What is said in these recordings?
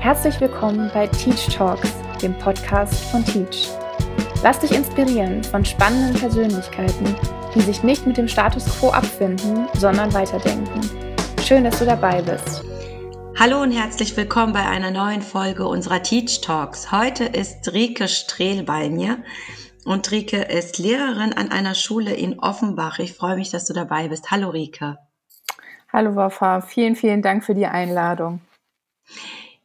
Herzlich willkommen bei Teach Talks, dem Podcast von Teach. Lass dich inspirieren von spannenden Persönlichkeiten, die sich nicht mit dem Status quo abfinden, sondern weiterdenken. Schön, dass du dabei bist. Hallo und herzlich willkommen bei einer neuen Folge unserer Teach Talks. Heute ist Rike Strehl bei mir und Rike ist Lehrerin an einer Schule in Offenbach. Ich freue mich, dass du dabei bist. Hallo Rike. Hallo Wafa, vielen, vielen Dank für die Einladung.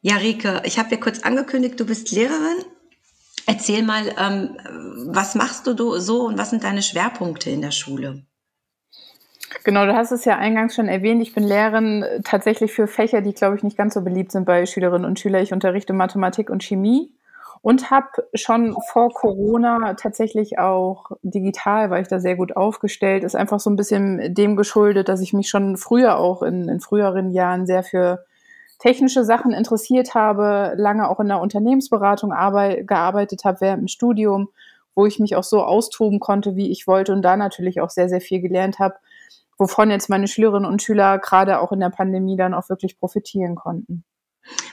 Ja, Rike, ich habe dir kurz angekündigt, du bist Lehrerin. Erzähl mal, ähm, was machst du so und was sind deine Schwerpunkte in der Schule? Genau, du hast es ja eingangs schon erwähnt. Ich bin Lehrerin tatsächlich für Fächer, die, glaube ich, nicht ganz so beliebt sind bei Schülerinnen und Schülern. Ich unterrichte Mathematik und Chemie und habe schon vor Corona tatsächlich auch digital, weil ich da sehr gut aufgestellt, ist einfach so ein bisschen dem geschuldet, dass ich mich schon früher auch in, in früheren Jahren sehr für technische Sachen interessiert habe, lange auch in der Unternehmensberatung gearbeitet habe während dem Studium, wo ich mich auch so austoben konnte, wie ich wollte und da natürlich auch sehr, sehr viel gelernt habe, wovon jetzt meine Schülerinnen und Schüler gerade auch in der Pandemie dann auch wirklich profitieren konnten.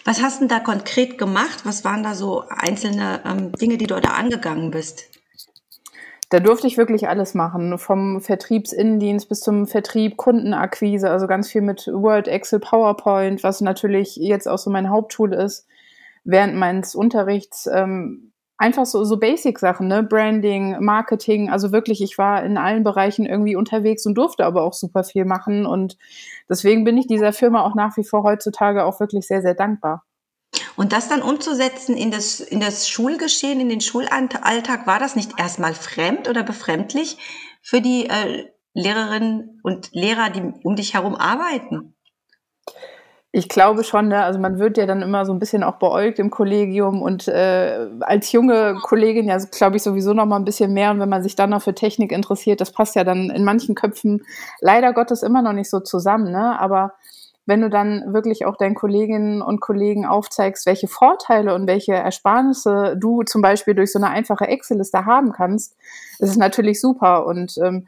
Was hast du da konkret gemacht? Was waren da so einzelne ähm, Dinge, die du da angegangen bist? Da durfte ich wirklich alles machen, vom Vertriebsinnendienst bis zum Vertrieb, Kundenakquise, also ganz viel mit Word, Excel, PowerPoint, was natürlich jetzt auch so mein Haupttool ist, während meines Unterrichts. Ähm, einfach so, so Basic-Sachen, ne? Branding, Marketing, also wirklich, ich war in allen Bereichen irgendwie unterwegs und durfte aber auch super viel machen. Und deswegen bin ich dieser Firma auch nach wie vor heutzutage auch wirklich sehr, sehr dankbar. Und das dann umzusetzen in das, in das Schulgeschehen, in den Schulalltag, war das nicht erstmal fremd oder befremdlich für die äh, Lehrerinnen und Lehrer, die um dich herum arbeiten? Ich glaube schon, ne? also man wird ja dann immer so ein bisschen auch beäugt im Kollegium und äh, als junge Kollegin ja, glaube ich, sowieso noch mal ein bisschen mehr. Und wenn man sich dann noch für Technik interessiert, das passt ja dann in manchen Köpfen leider Gottes immer noch nicht so zusammen. Ne? Aber wenn du dann wirklich auch deinen Kolleginnen und Kollegen aufzeigst, welche Vorteile und welche Ersparnisse du zum Beispiel durch so eine einfache Excel-Liste haben kannst, ist es natürlich super. Und ähm,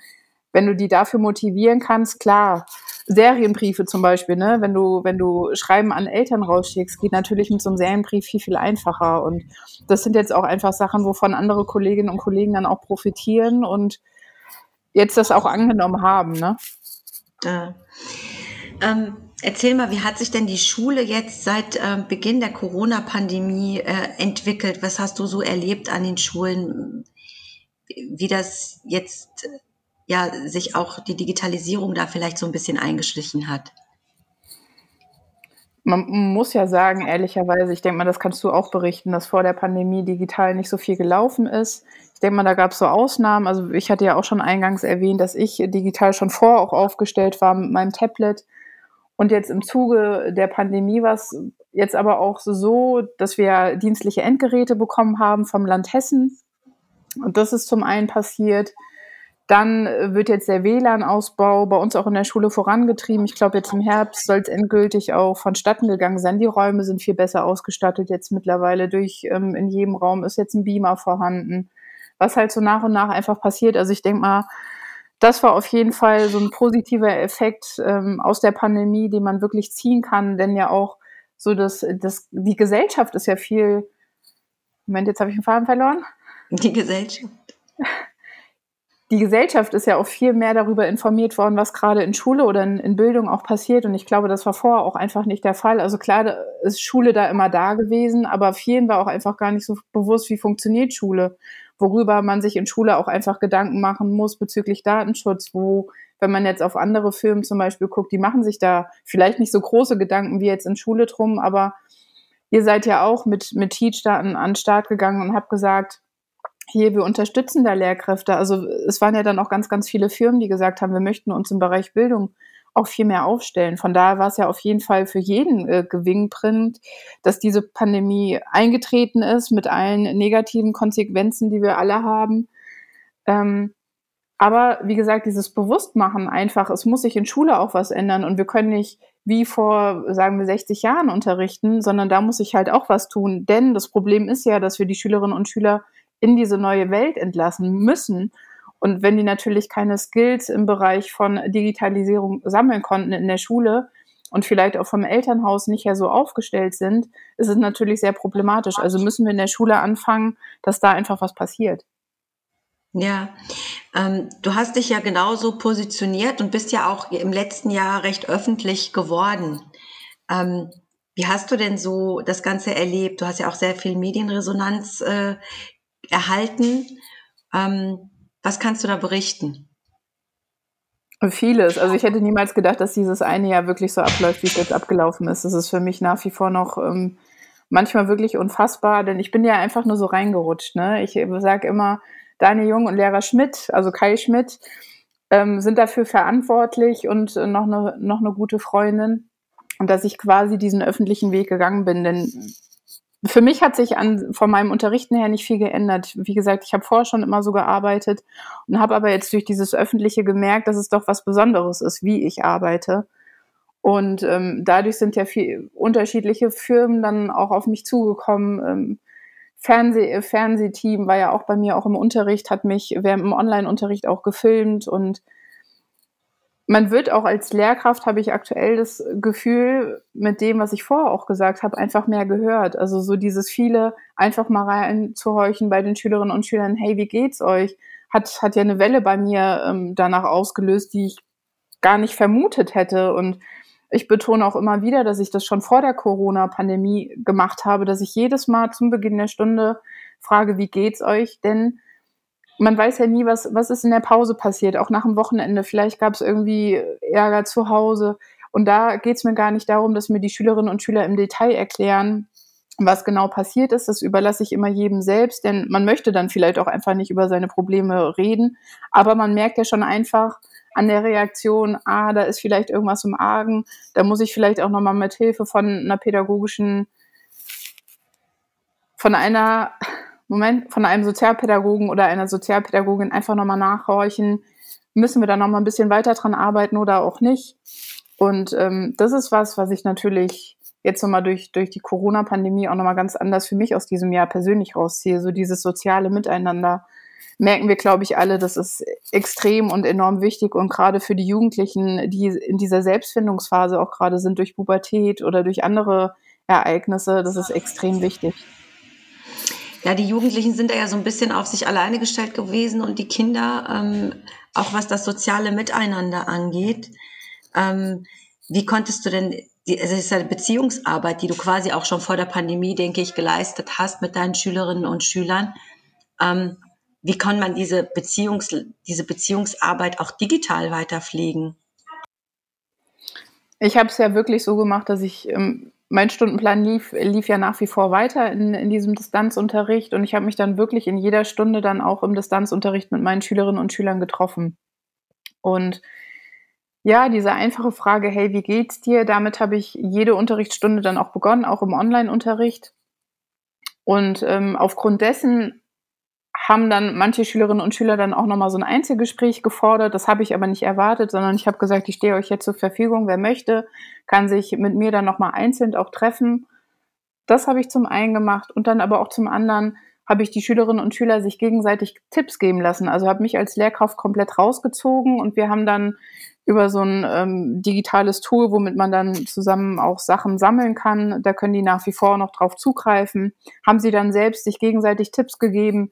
wenn du die dafür motivieren kannst, klar, Serienbriefe zum Beispiel, ne? wenn du, wenn du Schreiben an Eltern rausschickst, geht natürlich mit so einem Serienbrief viel, viel einfacher. Und das sind jetzt auch einfach Sachen, wovon andere Kolleginnen und Kollegen dann auch profitieren und jetzt das auch angenommen haben. Ne? Ja. Ähm, Erzähl mal, wie hat sich denn die Schule jetzt seit äh, Beginn der Corona-Pandemie äh, entwickelt? Was hast du so erlebt an den Schulen? Wie das jetzt ja sich auch die Digitalisierung da vielleicht so ein bisschen eingeschlichen hat? Man muss ja sagen, ehrlicherweise, ich denke mal, das kannst du auch berichten, dass vor der Pandemie digital nicht so viel gelaufen ist. Ich denke mal, da gab es so Ausnahmen. Also ich hatte ja auch schon eingangs erwähnt, dass ich digital schon vor auch aufgestellt war mit meinem Tablet. Und jetzt im Zuge der Pandemie war es jetzt aber auch so, dass wir dienstliche Endgeräte bekommen haben vom Land Hessen. Und das ist zum einen passiert. Dann wird jetzt der WLAN-Ausbau bei uns auch in der Schule vorangetrieben. Ich glaube, jetzt im Herbst soll es endgültig auch vonstatten gegangen sein. Die Räume sind viel besser ausgestattet jetzt mittlerweile. Durch ähm, in jedem Raum ist jetzt ein Beamer vorhanden. Was halt so nach und nach einfach passiert. Also ich denke mal, das war auf jeden Fall so ein positiver Effekt ähm, aus der Pandemie, den man wirklich ziehen kann, denn ja auch so das, das die Gesellschaft ist ja viel. Moment, jetzt habe ich den Faden verloren. Die Gesellschaft. Die Gesellschaft ist ja auch viel mehr darüber informiert worden, was gerade in Schule oder in, in Bildung auch passiert. Und ich glaube, das war vorher auch einfach nicht der Fall. Also klar ist Schule da immer da gewesen, aber vielen war auch einfach gar nicht so bewusst, wie funktioniert Schule worüber man sich in Schule auch einfach Gedanken machen muss bezüglich Datenschutz, wo, wenn man jetzt auf andere Firmen zum Beispiel guckt, die machen sich da vielleicht nicht so große Gedanken wie jetzt in Schule drum, aber ihr seid ja auch mit, mit Teach da an, an den Start gegangen und habt gesagt, hier, wir unterstützen da Lehrkräfte. Also es waren ja dann auch ganz, ganz viele Firmen, die gesagt haben, wir möchten uns im Bereich Bildung auch viel mehr aufstellen. Von daher war es ja auf jeden Fall für jeden äh, gewinnbringend, dass diese Pandemie eingetreten ist mit allen negativen Konsequenzen, die wir alle haben. Ähm, aber wie gesagt, dieses Bewusstmachen einfach, es muss sich in Schule auch was ändern und wir können nicht wie vor, sagen wir, 60 Jahren unterrichten, sondern da muss sich halt auch was tun. Denn das Problem ist ja, dass wir die Schülerinnen und Schüler in diese neue Welt entlassen müssen. Und wenn die natürlich keine Skills im Bereich von Digitalisierung sammeln konnten in der Schule und vielleicht auch vom Elternhaus nicht ja so aufgestellt sind, ist es natürlich sehr problematisch. Also müssen wir in der Schule anfangen, dass da einfach was passiert. Ja, ähm, du hast dich ja genauso positioniert und bist ja auch im letzten Jahr recht öffentlich geworden. Ähm, wie hast du denn so das Ganze erlebt? Du hast ja auch sehr viel Medienresonanz äh, erhalten. Ähm, was kannst du da berichten? Vieles. Also ich hätte niemals gedacht, dass dieses eine Jahr wirklich so abläuft, wie es jetzt abgelaufen ist. Das ist für mich nach wie vor noch ähm, manchmal wirklich unfassbar, denn ich bin ja einfach nur so reingerutscht. Ne? Ich sage immer, Daniel Jung und Lehrer Schmidt, also Kai Schmidt, ähm, sind dafür verantwortlich und äh, noch, eine, noch eine gute Freundin. Und dass ich quasi diesen öffentlichen Weg gegangen bin. Denn für mich hat sich an, von meinem Unterrichten her nicht viel geändert. Wie gesagt, ich habe vorher schon immer so gearbeitet und habe aber jetzt durch dieses Öffentliche gemerkt, dass es doch was Besonderes ist, wie ich arbeite. Und ähm, dadurch sind ja viel unterschiedliche Firmen dann auch auf mich zugekommen. Ähm, Fernseh, äh, Fernsehteam war ja auch bei mir auch im Unterricht, hat mich während dem Online-Unterricht auch gefilmt und man wird auch als Lehrkraft, habe ich aktuell das Gefühl, mit dem, was ich vorher auch gesagt habe, einfach mehr gehört. Also so dieses viele einfach mal reinzuhorchen bei den Schülerinnen und Schülern, hey, wie geht's euch? Hat, hat ja eine Welle bei mir ähm, danach ausgelöst, die ich gar nicht vermutet hätte. Und ich betone auch immer wieder, dass ich das schon vor der Corona-Pandemie gemacht habe, dass ich jedes Mal zum Beginn der Stunde frage, wie geht's euch? Denn man weiß ja nie, was, was ist in der Pause passiert, auch nach dem Wochenende. Vielleicht gab es irgendwie Ärger zu Hause. Und da geht es mir gar nicht darum, dass mir die Schülerinnen und Schüler im Detail erklären, was genau passiert ist. Das überlasse ich immer jedem selbst, denn man möchte dann vielleicht auch einfach nicht über seine Probleme reden. Aber man merkt ja schon einfach, an der Reaktion, ah, da ist vielleicht irgendwas im Argen, da muss ich vielleicht auch nochmal mit Hilfe von einer pädagogischen, von einer, Moment, von einem Sozialpädagogen oder einer Sozialpädagogin einfach nochmal nachhorchen, müssen wir da nochmal ein bisschen weiter dran arbeiten oder auch nicht. Und ähm, das ist was, was ich natürlich jetzt nochmal durch, durch die Corona-Pandemie auch nochmal ganz anders für mich aus diesem Jahr persönlich rausziehe. So dieses soziale Miteinander, merken wir, glaube ich, alle, das ist extrem und enorm wichtig und gerade für die Jugendlichen, die in dieser Selbstfindungsphase auch gerade sind durch Pubertät oder durch andere Ereignisse, das ist extrem wichtig. Ja, die Jugendlichen sind ja so ein bisschen auf sich alleine gestellt gewesen und die Kinder, ähm, auch was das soziale Miteinander angeht. Ähm, wie konntest du denn, es ist eine Beziehungsarbeit, die du quasi auch schon vor der Pandemie, denke ich, geleistet hast mit deinen Schülerinnen und Schülern. Ähm, wie kann man diese, Beziehungs, diese Beziehungsarbeit auch digital weiter pflegen? Ich habe es ja wirklich so gemacht, dass ich, ähm, mein Stundenplan lief, lief ja nach wie vor weiter in, in diesem Distanzunterricht und ich habe mich dann wirklich in jeder Stunde dann auch im Distanzunterricht mit meinen Schülerinnen und Schülern getroffen. Und ja, diese einfache Frage, hey, wie geht's dir? Damit habe ich jede Unterrichtsstunde dann auch begonnen, auch im Online-Unterricht. Und ähm, aufgrund dessen haben dann manche Schülerinnen und Schüler dann auch nochmal so ein Einzelgespräch gefordert. Das habe ich aber nicht erwartet, sondern ich habe gesagt, ich stehe euch jetzt zur Verfügung. Wer möchte, kann sich mit mir dann nochmal einzeln auch treffen. Das habe ich zum einen gemacht und dann aber auch zum anderen habe ich die Schülerinnen und Schüler sich gegenseitig Tipps geben lassen. Also habe mich als Lehrkraft komplett rausgezogen und wir haben dann über so ein ähm, digitales Tool, womit man dann zusammen auch Sachen sammeln kann, da können die nach wie vor noch drauf zugreifen, haben sie dann selbst sich gegenseitig Tipps gegeben,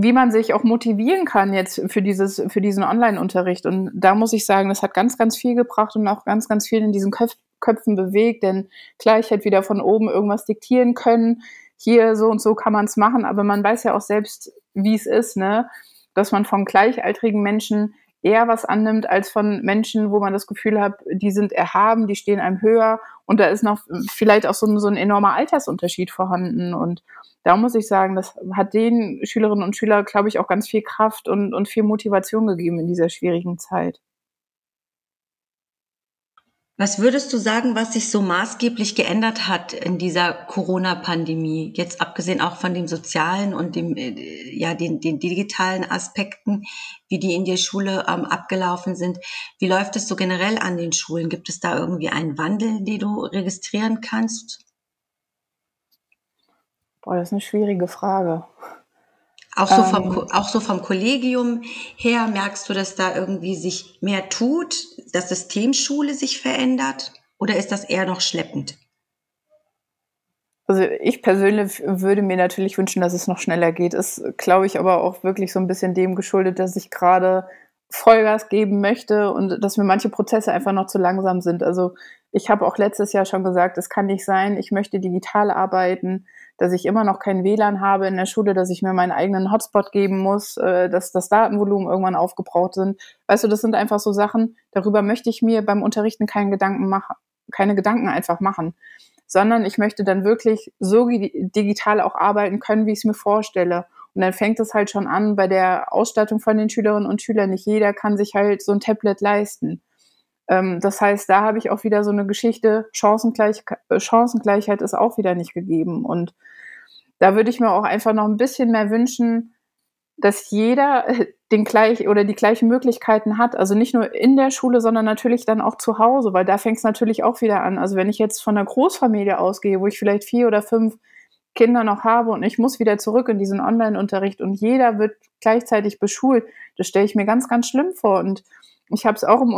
wie man sich auch motivieren kann jetzt für dieses, für diesen Online-Unterricht. Und da muss ich sagen, das hat ganz, ganz viel gebracht und auch ganz, ganz viel in diesen Köpf Köpfen bewegt. Denn klar, ich hätte wieder von oben irgendwas diktieren können. Hier so und so kann man es machen, aber man weiß ja auch selbst, wie es ist, ne? Dass man von gleichaltrigen Menschen eher was annimmt als von Menschen, wo man das Gefühl hat, die sind erhaben, die stehen einem höher und da ist noch vielleicht auch so ein, so ein enormer Altersunterschied vorhanden. Und da muss ich sagen, das hat den Schülerinnen und Schülern, glaube ich, auch ganz viel Kraft und, und viel Motivation gegeben in dieser schwierigen Zeit. Was würdest du sagen, was sich so maßgeblich geändert hat in dieser Corona-Pandemie? Jetzt abgesehen auch von dem sozialen und dem, äh, ja, den, den digitalen Aspekten, wie die in der Schule ähm, abgelaufen sind. Wie läuft es so generell an den Schulen? Gibt es da irgendwie einen Wandel, den du registrieren kannst? Boah, das ist eine schwierige Frage. Auch so, vom, ähm. auch so vom Kollegium her merkst du, dass da irgendwie sich mehr tut, das System Schule sich verändert? oder ist das eher noch schleppend? Also ich persönlich würde mir natürlich wünschen, dass es noch schneller geht. Ist, glaube ich, aber auch wirklich so ein bisschen dem geschuldet, dass ich gerade Vollgas geben möchte und dass mir manche Prozesse einfach noch zu langsam sind. Also ich habe auch letztes Jahr schon gesagt, es kann nicht sein, ich möchte digital arbeiten, dass ich immer noch kein WLAN habe in der Schule, dass ich mir meinen eigenen Hotspot geben muss, äh, dass das Datenvolumen irgendwann aufgebraucht sind. Weißt du, das sind einfach so Sachen, darüber möchte ich mir beim Unterrichten keinen Gedanken machen, keine Gedanken einfach machen sondern ich möchte dann wirklich so digital auch arbeiten können, wie ich es mir vorstelle. Und dann fängt es halt schon an bei der Ausstattung von den Schülerinnen und Schülern. Nicht jeder kann sich halt so ein Tablet leisten. Ähm, das heißt, da habe ich auch wieder so eine Geschichte, Chancengleich Chancengleichheit ist auch wieder nicht gegeben. Und da würde ich mir auch einfach noch ein bisschen mehr wünschen, dass jeder den gleich oder die gleichen Möglichkeiten hat. Also nicht nur in der Schule, sondern natürlich dann auch zu Hause, weil da fängt es natürlich auch wieder an. Also wenn ich jetzt von einer Großfamilie ausgehe, wo ich vielleicht vier oder fünf Kinder noch habe und ich muss wieder zurück in diesen Online-Unterricht und jeder wird gleichzeitig beschult, das stelle ich mir ganz, ganz schlimm vor. Und ich habe es auch im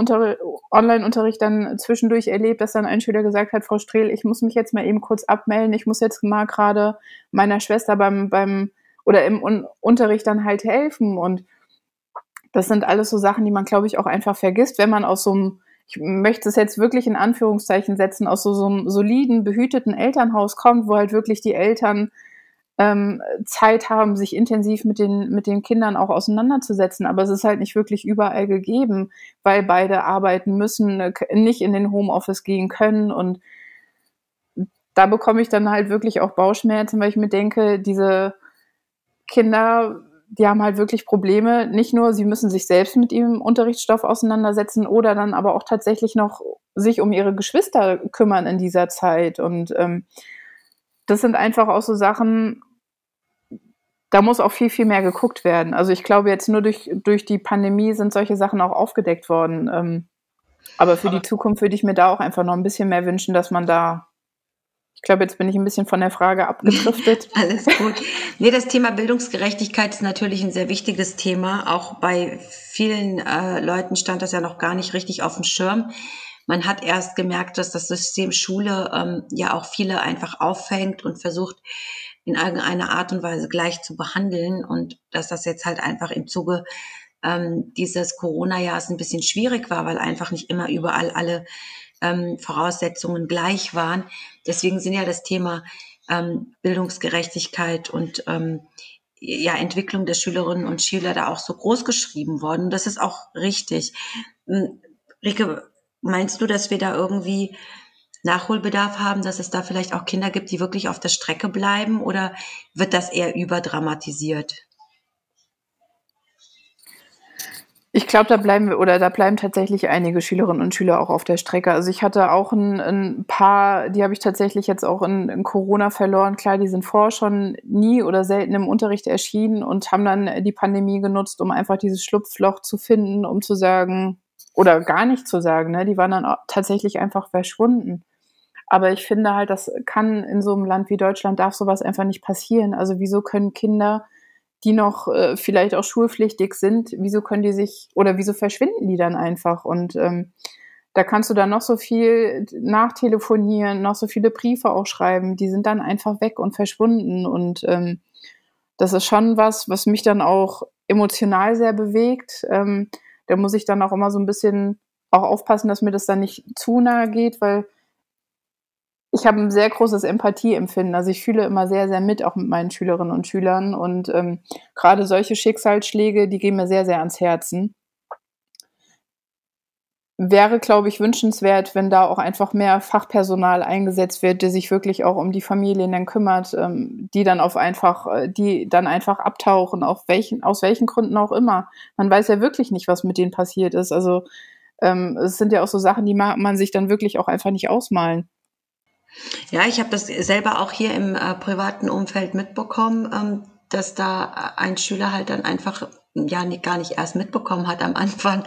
Online-Unterricht dann zwischendurch erlebt, dass dann ein Schüler gesagt hat, Frau Strehl, ich muss mich jetzt mal eben kurz abmelden, ich muss jetzt mal gerade meiner Schwester beim, beim oder im Un Unterricht dann halt helfen. Und das sind alles so Sachen, die man, glaube ich, auch einfach vergisst, wenn man aus so einem, ich möchte es jetzt wirklich in Anführungszeichen setzen, aus so, so einem soliden, behüteten Elternhaus kommt, wo halt wirklich die Eltern ähm, Zeit haben, sich intensiv mit den, mit den Kindern auch auseinanderzusetzen. Aber es ist halt nicht wirklich überall gegeben, weil beide arbeiten müssen, äh, nicht in den Homeoffice gehen können und da bekomme ich dann halt wirklich auch Bauchschmerzen, weil ich mir denke, diese Kinder, die haben halt wirklich Probleme. Nicht nur, sie müssen sich selbst mit ihrem Unterrichtsstoff auseinandersetzen oder dann aber auch tatsächlich noch sich um ihre Geschwister kümmern in dieser Zeit. Und ähm, das sind einfach auch so Sachen, da muss auch viel, viel mehr geguckt werden. Also ich glaube, jetzt nur durch, durch die Pandemie sind solche Sachen auch aufgedeckt worden. Ähm, aber für aber die Zukunft würde ich mir da auch einfach noch ein bisschen mehr wünschen, dass man da ich glaube, jetzt bin ich ein bisschen von der Frage abgedriftet. Alles gut. Nee, das Thema Bildungsgerechtigkeit ist natürlich ein sehr wichtiges Thema. Auch bei vielen äh, Leuten stand das ja noch gar nicht richtig auf dem Schirm. Man hat erst gemerkt, dass das System Schule ähm, ja auch viele einfach auffängt und versucht, in irgendeiner Art und Weise gleich zu behandeln und dass das jetzt halt einfach im Zuge ähm, dieses Corona-Jahres ein bisschen schwierig war, weil einfach nicht immer überall alle ähm, Voraussetzungen gleich waren. Deswegen sind ja das Thema ähm, Bildungsgerechtigkeit und ähm, ja, Entwicklung der Schülerinnen und Schüler da auch so groß geschrieben worden. Das ist auch richtig. Hm, Rike, meinst du, dass wir da irgendwie Nachholbedarf haben, dass es da vielleicht auch Kinder gibt, die wirklich auf der Strecke bleiben oder wird das eher überdramatisiert? Ich glaube, da bleiben wir oder da bleiben tatsächlich einige Schülerinnen und Schüler auch auf der Strecke. Also ich hatte auch ein, ein paar, die habe ich tatsächlich jetzt auch in, in, Corona verloren. Klar, die sind vorher schon nie oder selten im Unterricht erschienen und haben dann die Pandemie genutzt, um einfach dieses Schlupfloch zu finden, um zu sagen, oder gar nicht zu sagen, ne? die waren dann tatsächlich einfach verschwunden. Aber ich finde halt, das kann in so einem Land wie Deutschland darf sowas einfach nicht passieren. Also wieso können Kinder die noch äh, vielleicht auch schulpflichtig sind, wieso können die sich oder wieso verschwinden die dann einfach? Und ähm, da kannst du dann noch so viel nachtelefonieren, noch so viele Briefe auch schreiben, die sind dann einfach weg und verschwunden. Und ähm, das ist schon was, was mich dann auch emotional sehr bewegt. Ähm, da muss ich dann auch immer so ein bisschen auch aufpassen, dass mir das dann nicht zu nahe geht, weil ich habe ein sehr großes Empathieempfinden. Also ich fühle immer sehr, sehr mit, auch mit meinen Schülerinnen und Schülern. Und ähm, gerade solche Schicksalsschläge, die gehen mir sehr, sehr ans Herzen. Wäre, glaube ich, wünschenswert, wenn da auch einfach mehr Fachpersonal eingesetzt wird, der sich wirklich auch um die Familien dann kümmert, ähm, die dann auf einfach, äh, die dann einfach abtauchen, auf welchen, aus welchen Gründen auch immer. Man weiß ja wirklich nicht, was mit denen passiert ist. Also ähm, es sind ja auch so Sachen, die mag man sich dann wirklich auch einfach nicht ausmalen. Ja, ich habe das selber auch hier im äh, privaten Umfeld mitbekommen, ähm, dass da ein Schüler halt dann einfach ja nicht, gar nicht erst mitbekommen hat am Anfang,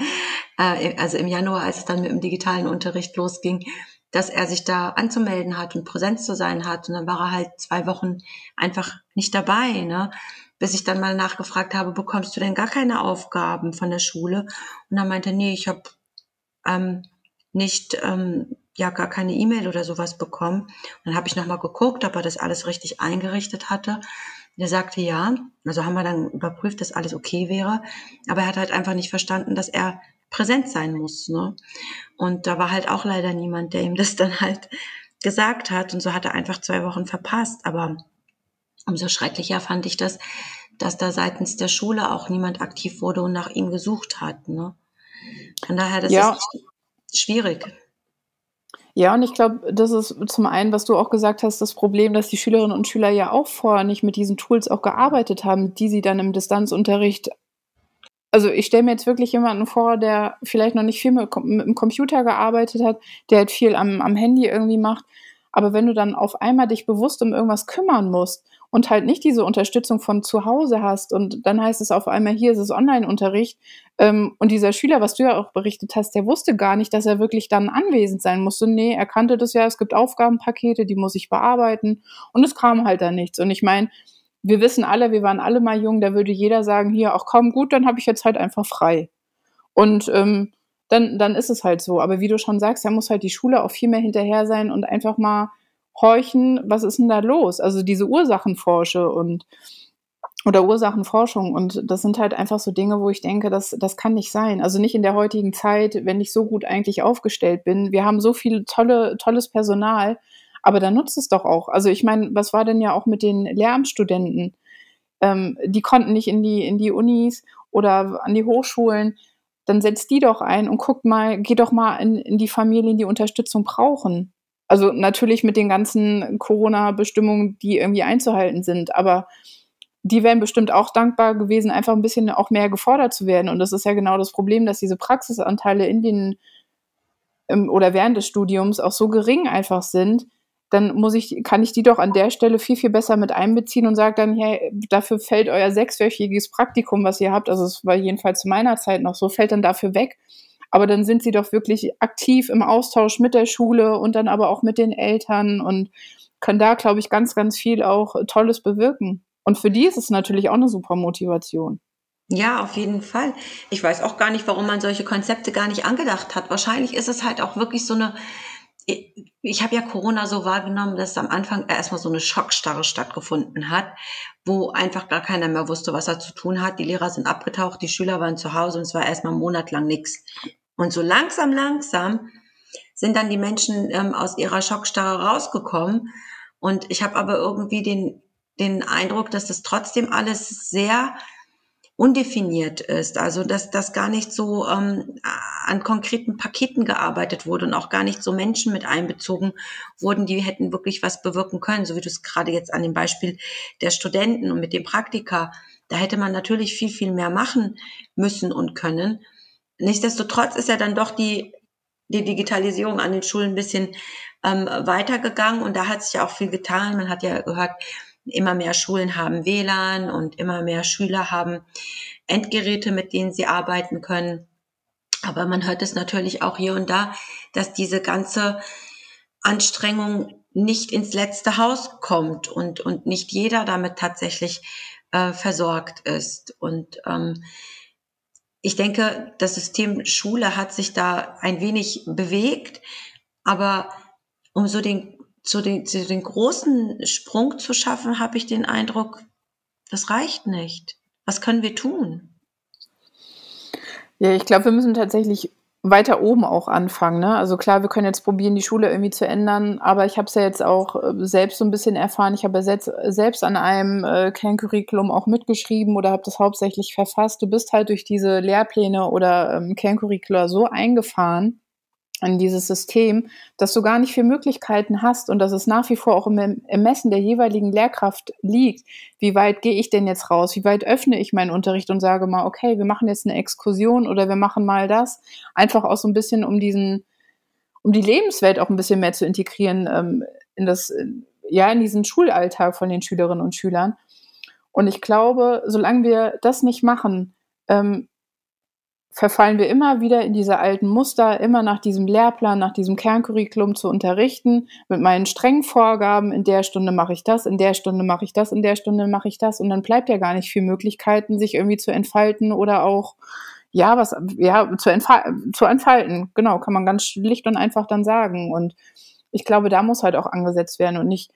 äh, also im Januar, als es dann mit dem digitalen Unterricht losging, dass er sich da anzumelden hat und Präsenz zu sein hat. Und dann war er halt zwei Wochen einfach nicht dabei, ne? Bis ich dann mal nachgefragt habe, bekommst du denn gar keine Aufgaben von der Schule? Und er meinte, nee, ich habe ähm, nicht ähm, ja gar keine E-Mail oder sowas bekommen. Und dann habe ich nochmal geguckt, ob er das alles richtig eingerichtet hatte. Er sagte ja, also haben wir dann überprüft, dass alles okay wäre. Aber er hat halt einfach nicht verstanden, dass er präsent sein muss. Ne? Und da war halt auch leider niemand, der ihm das dann halt gesagt hat. Und so hat er einfach zwei Wochen verpasst. Aber umso schrecklicher fand ich das, dass da seitens der Schule auch niemand aktiv wurde und nach ihm gesucht hat. Ne? Von daher, das ja. ist schwierig. Ja, und ich glaube, das ist zum einen, was du auch gesagt hast, das Problem, dass die Schülerinnen und Schüler ja auch vorher nicht mit diesen Tools auch gearbeitet haben, die sie dann im Distanzunterricht also ich stelle mir jetzt wirklich jemanden vor, der vielleicht noch nicht viel mit, mit, dem Computer gearbeitet hat, der halt viel am, am Handy irgendwie macht. Aber wenn du dann auf einmal dich bewusst um irgendwas kümmern musst und halt nicht diese Unterstützung von zu Hause hast und dann heißt es auf einmal, hier ist es Online-Unterricht ähm, und dieser Schüler, was du ja auch berichtet hast, der wusste gar nicht, dass er wirklich dann anwesend sein musste. Nee, er kannte das ja, es gibt Aufgabenpakete, die muss ich bearbeiten und es kam halt dann nichts. Und ich meine, wir wissen alle, wir waren alle mal jung, da würde jeder sagen, hier, auch komm, gut, dann habe ich jetzt halt einfach frei. Und ähm, dann, dann ist es halt so. Aber wie du schon sagst, da muss halt die Schule auch viel mehr hinterher sein und einfach mal horchen, was ist denn da los? Also diese Ursachenforsche und oder Ursachenforschung und das sind halt einfach so Dinge, wo ich denke, das, das kann nicht sein. Also nicht in der heutigen Zeit, wenn ich so gut eigentlich aufgestellt bin. Wir haben so viel tolle, tolles Personal, aber dann nutzt es doch auch. Also ich meine, was war denn ja auch mit den Lehramtsstudenten? Ähm, die konnten nicht in die, in die Unis oder an die Hochschulen. Dann setzt die doch ein und guckt mal, geht doch mal in, in die Familien, die Unterstützung brauchen. Also natürlich mit den ganzen Corona-Bestimmungen, die irgendwie einzuhalten sind, aber die wären bestimmt auch dankbar gewesen, einfach ein bisschen auch mehr gefordert zu werden. Und das ist ja genau das Problem, dass diese Praxisanteile in den oder während des Studiums auch so gering einfach sind, dann muss ich, kann ich die doch an der Stelle viel, viel besser mit einbeziehen und sage dann, hey, dafür fällt euer sechswöchiges Praktikum, was ihr habt, also es war jedenfalls zu meiner Zeit noch so, fällt dann dafür weg. Aber dann sind sie doch wirklich aktiv im Austausch mit der Schule und dann aber auch mit den Eltern und können da, glaube ich, ganz, ganz viel auch Tolles bewirken. Und für die ist es natürlich auch eine super Motivation. Ja, auf jeden Fall. Ich weiß auch gar nicht, warum man solche Konzepte gar nicht angedacht hat. Wahrscheinlich ist es halt auch wirklich so eine ich habe ja Corona so wahrgenommen, dass am Anfang erstmal so eine Schockstarre stattgefunden hat, wo einfach gar keiner mehr wusste, was er zu tun hat. Die Lehrer sind abgetaucht, die Schüler waren zu Hause und es war erstmal monatelang nichts. Und so langsam, langsam sind dann die Menschen ähm, aus ihrer Schockstarre rausgekommen. Und ich habe aber irgendwie den, den Eindruck, dass das trotzdem alles sehr undefiniert ist, also dass das gar nicht so ähm, an konkreten Paketen gearbeitet wurde und auch gar nicht so Menschen mit einbezogen wurden, die hätten wirklich was bewirken können, so wie du es gerade jetzt an dem Beispiel der Studenten und mit dem Praktika, da hätte man natürlich viel, viel mehr machen müssen und können. Nichtsdestotrotz ist ja dann doch die, die Digitalisierung an den Schulen ein bisschen ähm, weitergegangen und da hat sich ja auch viel getan. Man hat ja gehört, Immer mehr Schulen haben WLAN und immer mehr Schüler haben Endgeräte, mit denen sie arbeiten können. Aber man hört es natürlich auch hier und da, dass diese ganze Anstrengung nicht ins letzte Haus kommt und, und nicht jeder damit tatsächlich äh, versorgt ist. Und ähm, ich denke, das System Schule hat sich da ein wenig bewegt, aber um so den zu den, zu den großen Sprung zu schaffen, habe ich den Eindruck, das reicht nicht. Was können wir tun? Ja, ich glaube, wir müssen tatsächlich weiter oben auch anfangen. Ne? Also klar, wir können jetzt probieren, die Schule irgendwie zu ändern, aber ich habe es ja jetzt auch äh, selbst so ein bisschen erfahren. Ich habe ja selbst, selbst an einem äh, Kerncurriculum auch mitgeschrieben oder habe das hauptsächlich verfasst. Du bist halt durch diese Lehrpläne oder ähm, Kerncurricula so eingefahren, an dieses System, dass du gar nicht viele Möglichkeiten hast und dass es nach wie vor auch im Ermessen der jeweiligen Lehrkraft liegt. Wie weit gehe ich denn jetzt raus? Wie weit öffne ich meinen Unterricht und sage mal, okay, wir machen jetzt eine Exkursion oder wir machen mal das. Einfach auch so ein bisschen, um diesen, um die Lebenswelt auch ein bisschen mehr zu integrieren ähm, in das, ja, in diesen Schulalltag von den Schülerinnen und Schülern. Und ich glaube, solange wir das nicht machen, ähm, verfallen wir immer wieder in diese alten Muster, immer nach diesem Lehrplan, nach diesem Kerncurriculum zu unterrichten, mit meinen strengen Vorgaben, in der Stunde mache ich das, in der Stunde mache ich das, in der Stunde mache ich das und dann bleibt ja gar nicht viel Möglichkeiten, sich irgendwie zu entfalten oder auch ja, was, ja, zu, zu entfalten. Genau, kann man ganz schlicht und einfach dann sagen. Und ich glaube, da muss halt auch angesetzt werden und nicht,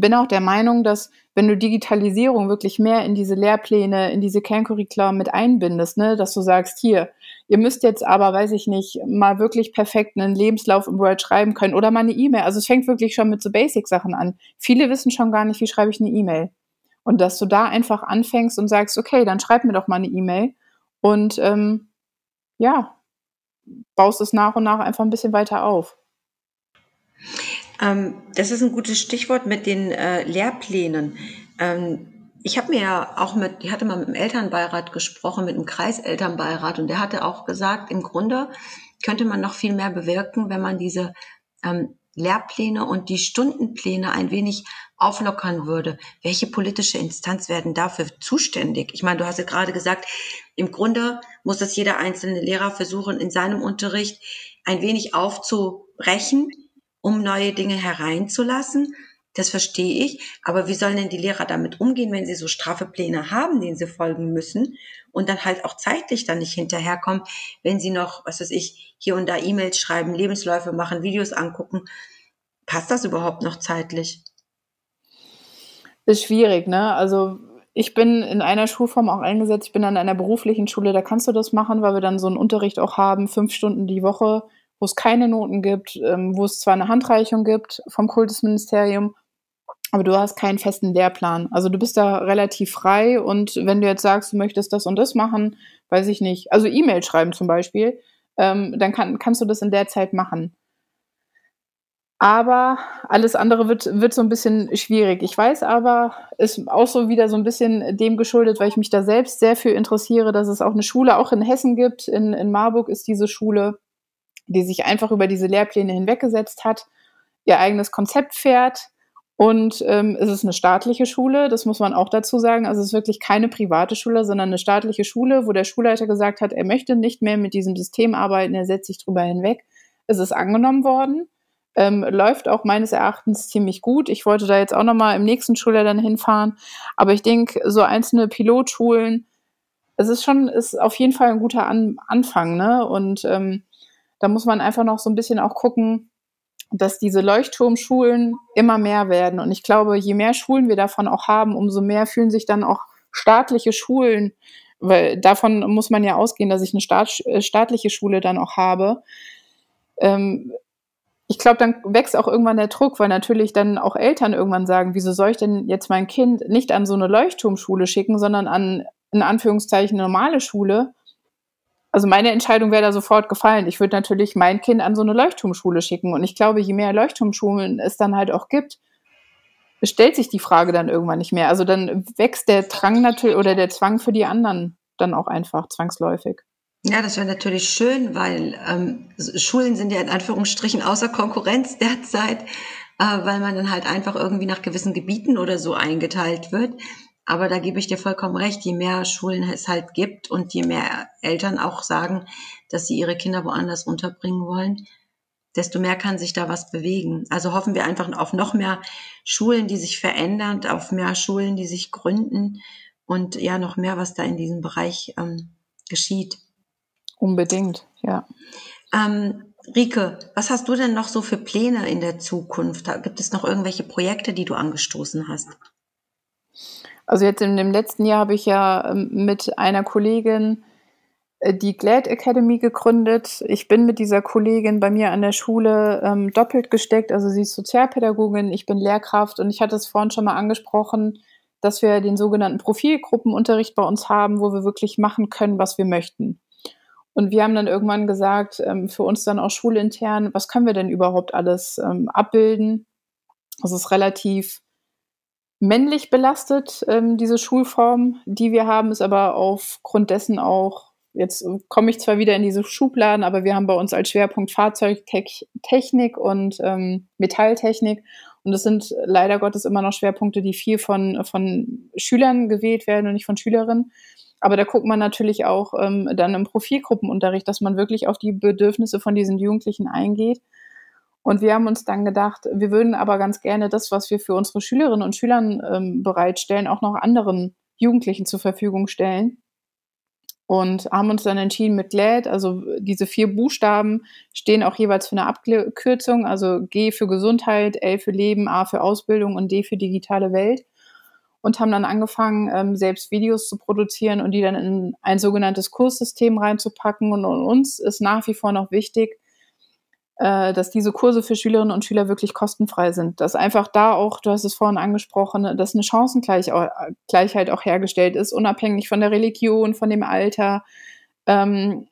bin auch der Meinung, dass wenn du Digitalisierung wirklich mehr in diese Lehrpläne, in diese Kerncurricula mit einbindest, ne, dass du sagst, hier, ihr müsst jetzt aber, weiß ich nicht, mal wirklich perfekt einen Lebenslauf im Word schreiben können oder mal eine E-Mail. Also es fängt wirklich schon mit so Basic-Sachen an. Viele wissen schon gar nicht, wie schreibe ich eine E-Mail. Und dass du da einfach anfängst und sagst, okay, dann schreib mir doch mal eine E-Mail und ähm, ja, baust es nach und nach einfach ein bisschen weiter auf. Ähm, das ist ein gutes Stichwort mit den äh, Lehrplänen. Ähm, ich habe mir ja auch mit, ich hatte mal mit dem Elternbeirat gesprochen, mit dem Kreiselternbeirat, und der hatte auch gesagt, im Grunde könnte man noch viel mehr bewirken, wenn man diese ähm, Lehrpläne und die Stundenpläne ein wenig auflockern würde. Welche politische Instanz werden dafür zuständig? Ich meine, du hast ja gerade gesagt, im Grunde muss das jeder einzelne Lehrer versuchen, in seinem Unterricht ein wenig aufzubrechen um neue Dinge hereinzulassen. Das verstehe ich. Aber wie sollen denn die Lehrer damit umgehen, wenn sie so straffe Pläne haben, denen sie folgen müssen und dann halt auch zeitlich dann nicht hinterherkommen, wenn sie noch, was weiß ich, hier und da E-Mails schreiben, Lebensläufe machen, Videos angucken. Passt das überhaupt noch zeitlich? Ist schwierig, ne? Also ich bin in einer Schulform auch eingesetzt. Ich bin an einer beruflichen Schule, da kannst du das machen, weil wir dann so einen Unterricht auch haben, fünf Stunden die Woche wo es keine Noten gibt, ähm, wo es zwar eine Handreichung gibt vom Kultusministerium, aber du hast keinen festen Lehrplan. Also du bist da relativ frei und wenn du jetzt sagst, du möchtest das und das machen, weiß ich nicht, also E-Mail schreiben zum Beispiel, ähm, dann kann, kannst du das in der Zeit machen. Aber alles andere wird, wird so ein bisschen schwierig. Ich weiß aber, ist auch so wieder so ein bisschen dem geschuldet, weil ich mich da selbst sehr für interessiere, dass es auch eine Schule auch in Hessen gibt. In, in Marburg ist diese Schule die sich einfach über diese Lehrpläne hinweggesetzt hat, ihr eigenes Konzept fährt. Und ähm, es ist eine staatliche Schule, das muss man auch dazu sagen. Also es ist wirklich keine private Schule, sondern eine staatliche Schule, wo der Schulleiter gesagt hat, er möchte nicht mehr mit diesem System arbeiten, er setzt sich drüber hinweg. Es ist angenommen worden, ähm, läuft auch meines Erachtens ziemlich gut. Ich wollte da jetzt auch nochmal im nächsten Schuljahr dann hinfahren. Aber ich denke, so einzelne Pilotschulen, es ist schon, ist auf jeden Fall ein guter An Anfang, ne? Und ähm, da muss man einfach noch so ein bisschen auch gucken, dass diese Leuchtturmschulen immer mehr werden. Und ich glaube, je mehr Schulen wir davon auch haben, umso mehr fühlen sich dann auch staatliche Schulen, weil davon muss man ja ausgehen, dass ich eine Staat, äh, staatliche Schule dann auch habe. Ähm, ich glaube, dann wächst auch irgendwann der Druck, weil natürlich dann auch Eltern irgendwann sagen, wieso soll ich denn jetzt mein Kind nicht an so eine Leuchtturmschule schicken, sondern an in Anführungszeichen normale Schule, also meine Entscheidung wäre da sofort gefallen. Ich würde natürlich mein Kind an so eine Leuchtturmschule schicken. Und ich glaube, je mehr Leuchtturmschulen es dann halt auch gibt, stellt sich die Frage dann irgendwann nicht mehr. Also dann wächst der Drang natürlich oder der Zwang für die anderen dann auch einfach zwangsläufig. Ja, das wäre natürlich schön, weil ähm, Schulen sind ja in Anführungsstrichen außer Konkurrenz derzeit, äh, weil man dann halt einfach irgendwie nach gewissen Gebieten oder so eingeteilt wird. Aber da gebe ich dir vollkommen recht, je mehr Schulen es halt gibt und je mehr Eltern auch sagen, dass sie ihre Kinder woanders unterbringen wollen, desto mehr kann sich da was bewegen. Also hoffen wir einfach auf noch mehr Schulen, die sich verändern, auf mehr Schulen, die sich gründen und ja, noch mehr, was da in diesem Bereich ähm, geschieht. Unbedingt, ja. Ähm, Rike, was hast du denn noch so für Pläne in der Zukunft? Gibt es noch irgendwelche Projekte, die du angestoßen hast? Also jetzt in dem letzten Jahr habe ich ja ähm, mit einer Kollegin äh, die Glad Academy gegründet. Ich bin mit dieser Kollegin bei mir an der Schule ähm, doppelt gesteckt. Also sie ist Sozialpädagogin, ich bin Lehrkraft und ich hatte es vorhin schon mal angesprochen, dass wir den sogenannten Profilgruppenunterricht bei uns haben, wo wir wirklich machen können, was wir möchten. Und wir haben dann irgendwann gesagt, ähm, für uns dann auch schulintern, was können wir denn überhaupt alles ähm, abbilden? Das ist relativ männlich belastet, ähm, diese Schulform, die wir haben, ist aber aufgrund dessen auch, jetzt komme ich zwar wieder in diese Schubladen, aber wir haben bei uns als Schwerpunkt Fahrzeugtechnik und ähm, Metalltechnik. Und das sind leider Gottes immer noch Schwerpunkte, die viel von, von Schülern gewählt werden und nicht von Schülerinnen. Aber da guckt man natürlich auch ähm, dann im Profilgruppenunterricht, dass man wirklich auf die Bedürfnisse von diesen Jugendlichen eingeht und wir haben uns dann gedacht, wir würden aber ganz gerne das, was wir für unsere Schülerinnen und Schüler ähm, bereitstellen, auch noch anderen Jugendlichen zur Verfügung stellen. und haben uns dann entschieden mit GLAD, also diese vier Buchstaben stehen auch jeweils für eine Abkürzung, also G für Gesundheit, L für Leben, A für Ausbildung und D für digitale Welt und haben dann angefangen, ähm, selbst Videos zu produzieren und die dann in ein sogenanntes Kurssystem reinzupacken. Und, und uns ist nach wie vor noch wichtig, äh, dass diese Kurse für Schülerinnen und Schüler wirklich kostenfrei sind. Dass einfach da auch, du hast es vorhin angesprochen, dass eine Chancengleichheit auch hergestellt ist, unabhängig von der Religion, von dem Alter, ähm,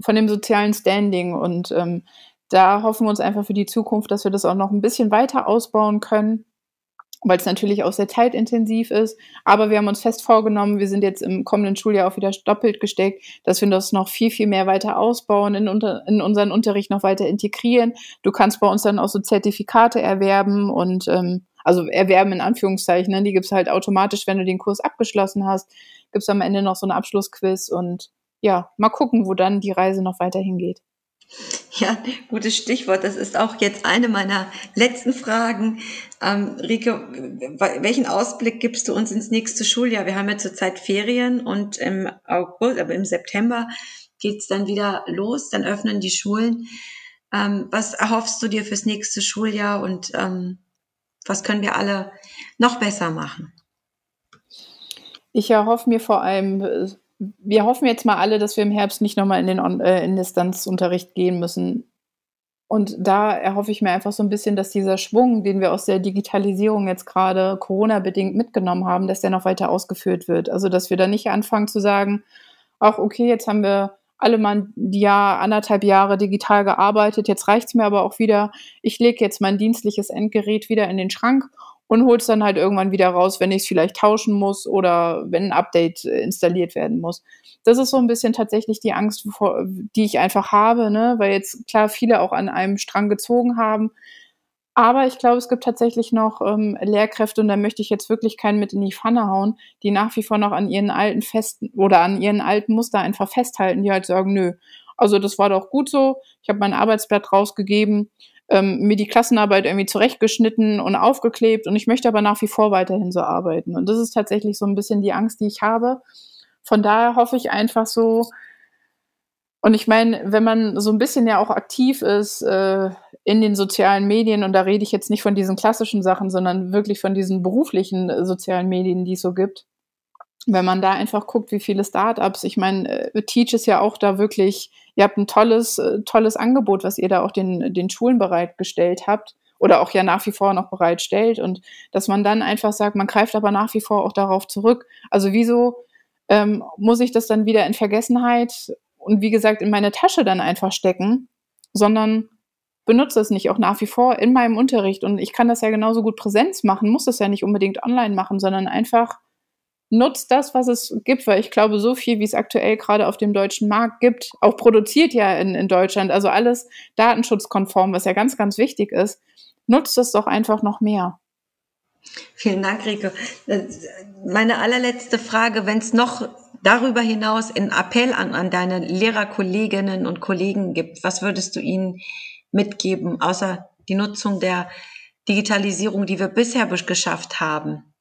von dem sozialen Standing. Und ähm, da hoffen wir uns einfach für die Zukunft, dass wir das auch noch ein bisschen weiter ausbauen können weil es natürlich auch sehr zeitintensiv ist. Aber wir haben uns fest vorgenommen, wir sind jetzt im kommenden Schuljahr auch wieder doppelt gesteckt, dass wir das noch viel, viel mehr weiter ausbauen, in, unter, in unseren Unterricht noch weiter integrieren. Du kannst bei uns dann auch so Zertifikate erwerben und ähm, also erwerben in Anführungszeichen, ne? die gibt's halt automatisch, wenn du den Kurs abgeschlossen hast, gibt's am Ende noch so einen Abschlussquiz und ja, mal gucken, wo dann die Reise noch weiter hingeht. Ja, gutes Stichwort. Das ist auch jetzt eine meiner letzten Fragen. Ähm, Rike, welchen Ausblick gibst du uns ins nächste Schuljahr? Wir haben ja zurzeit Ferien und im August, aber im September geht's dann wieder los, dann öffnen die Schulen. Ähm, was erhoffst du dir fürs nächste Schuljahr und ähm, was können wir alle noch besser machen? Ich erhoffe mir vor allem äh, wir hoffen jetzt mal alle, dass wir im Herbst nicht nochmal in den On äh, in Distanzunterricht gehen müssen. Und da erhoffe ich mir einfach so ein bisschen, dass dieser Schwung, den wir aus der Digitalisierung jetzt gerade Corona-bedingt mitgenommen haben, dass der noch weiter ausgeführt wird. Also, dass wir da nicht anfangen zu sagen, ach, okay, jetzt haben wir alle mal ein Jahr, anderthalb Jahre digital gearbeitet, jetzt reicht's mir aber auch wieder, ich lege jetzt mein dienstliches Endgerät wieder in den Schrank und hol's dann halt irgendwann wieder raus, wenn ich es vielleicht tauschen muss oder wenn ein Update äh, installiert werden muss. Das ist so ein bisschen tatsächlich die Angst, die ich einfach habe, ne? weil jetzt klar viele auch an einem Strang gezogen haben. Aber ich glaube, es gibt tatsächlich noch ähm, Lehrkräfte, und da möchte ich jetzt wirklich keinen mit in die Pfanne hauen, die nach wie vor noch an ihren alten festen oder an ihren alten Muster einfach festhalten, die halt sagen, nö, also das war doch gut so, ich habe mein Arbeitsblatt rausgegeben ähm, mir die Klassenarbeit irgendwie zurechtgeschnitten und aufgeklebt und ich möchte aber nach wie vor weiterhin so arbeiten. Und das ist tatsächlich so ein bisschen die Angst, die ich habe. Von daher hoffe ich einfach so, und ich meine, wenn man so ein bisschen ja auch aktiv ist äh, in den sozialen Medien, und da rede ich jetzt nicht von diesen klassischen Sachen, sondern wirklich von diesen beruflichen äh, sozialen Medien, die es so gibt, wenn man da einfach guckt, wie viele Startups, ich meine, äh, Teach ist ja auch da wirklich, ihr habt ein tolles, äh, tolles Angebot, was ihr da auch den, den Schulen bereitgestellt habt oder auch ja nach wie vor noch bereitstellt und dass man dann einfach sagt, man greift aber nach wie vor auch darauf zurück. Also wieso ähm, muss ich das dann wieder in Vergessenheit und wie gesagt in meine Tasche dann einfach stecken, sondern benutze es nicht auch nach wie vor in meinem Unterricht und ich kann das ja genauso gut Präsenz machen, muss das ja nicht unbedingt online machen, sondern einfach nutzt das, was es gibt, weil ich glaube, so viel, wie es aktuell gerade auf dem deutschen Markt gibt, auch produziert ja in, in Deutschland, also alles datenschutzkonform, was ja ganz, ganz wichtig ist, nutzt es doch einfach noch mehr. Vielen Dank, Rike. Meine allerletzte Frage, wenn es noch darüber hinaus einen Appell an, an deine Lehrerkolleginnen und Kollegen gibt, was würdest du ihnen mitgeben, außer die Nutzung der Digitalisierung, die wir bisher geschafft haben?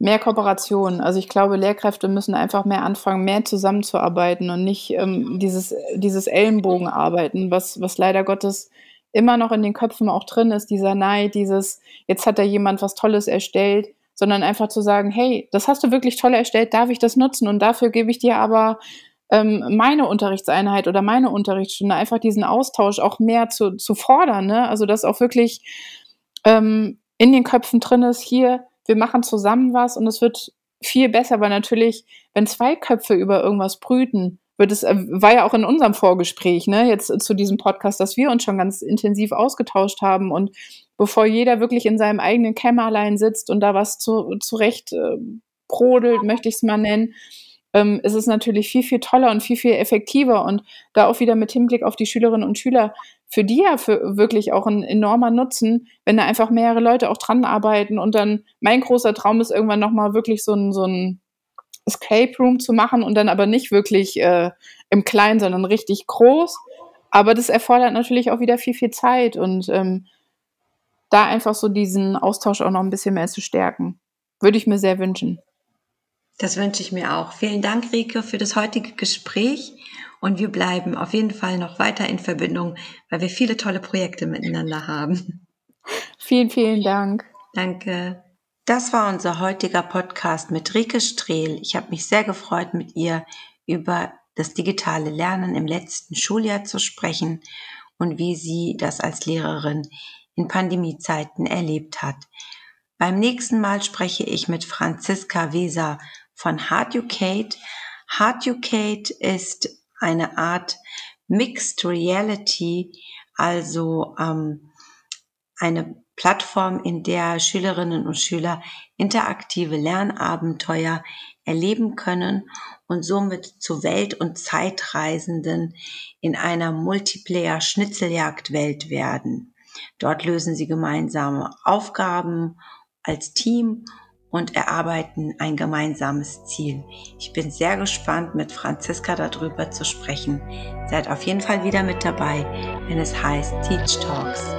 Mehr Kooperation. Also ich glaube, Lehrkräfte müssen einfach mehr anfangen, mehr zusammenzuarbeiten und nicht ähm, dieses, dieses Ellenbogenarbeiten, was, was leider Gottes immer noch in den Köpfen auch drin ist, dieser Neid, dieses, jetzt hat da jemand was Tolles erstellt, sondern einfach zu sagen, hey, das hast du wirklich toll erstellt, darf ich das nutzen und dafür gebe ich dir aber ähm, meine Unterrichtseinheit oder meine Unterrichtsstunde, einfach diesen Austausch auch mehr zu, zu fordern, ne? also dass auch wirklich ähm, in den Köpfen drin ist, hier, wir machen zusammen was und es wird viel besser, weil natürlich, wenn zwei Köpfe über irgendwas brüten, wird es, äh, war ja auch in unserem Vorgespräch, ne, jetzt zu diesem Podcast, dass wir uns schon ganz intensiv ausgetauscht haben und bevor jeder wirklich in seinem eigenen Kämmerlein sitzt und da was zu, zurecht äh, brodelt, möchte ich es mal nennen, ähm, ist es natürlich viel, viel toller und viel, viel effektiver und da auch wieder mit Hinblick auf die Schülerinnen und Schüler für die ja für wirklich auch ein enormer Nutzen, wenn da einfach mehrere Leute auch dran arbeiten und dann mein großer Traum ist irgendwann nochmal wirklich so ein, so ein Escape Room zu machen und dann aber nicht wirklich äh, im Kleinen, sondern richtig groß. Aber das erfordert natürlich auch wieder viel, viel Zeit und ähm, da einfach so diesen Austausch auch noch ein bisschen mehr zu stärken. Würde ich mir sehr wünschen. Das wünsche ich mir auch. Vielen Dank, Rike, für das heutige Gespräch. Und wir bleiben auf jeden Fall noch weiter in Verbindung, weil wir viele tolle Projekte miteinander haben. Vielen, vielen Dank. Danke. Das war unser heutiger Podcast mit Rike Strehl. Ich habe mich sehr gefreut, mit ihr über das digitale Lernen im letzten Schuljahr zu sprechen und wie sie das als Lehrerin in Pandemiezeiten erlebt hat. Beim nächsten Mal spreche ich mit Franziska Weser von Harducate. Harducate ist eine Art Mixed Reality, also ähm, eine Plattform, in der Schülerinnen und Schüler interaktive Lernabenteuer erleben können und somit zu Welt- und Zeitreisenden in einer Multiplayer-Schnitzeljagd-Welt werden. Dort lösen sie gemeinsame Aufgaben als Team und erarbeiten ein gemeinsames Ziel. Ich bin sehr gespannt, mit Franziska darüber zu sprechen. Seid auf jeden Fall wieder mit dabei, wenn es heißt Teach Talks.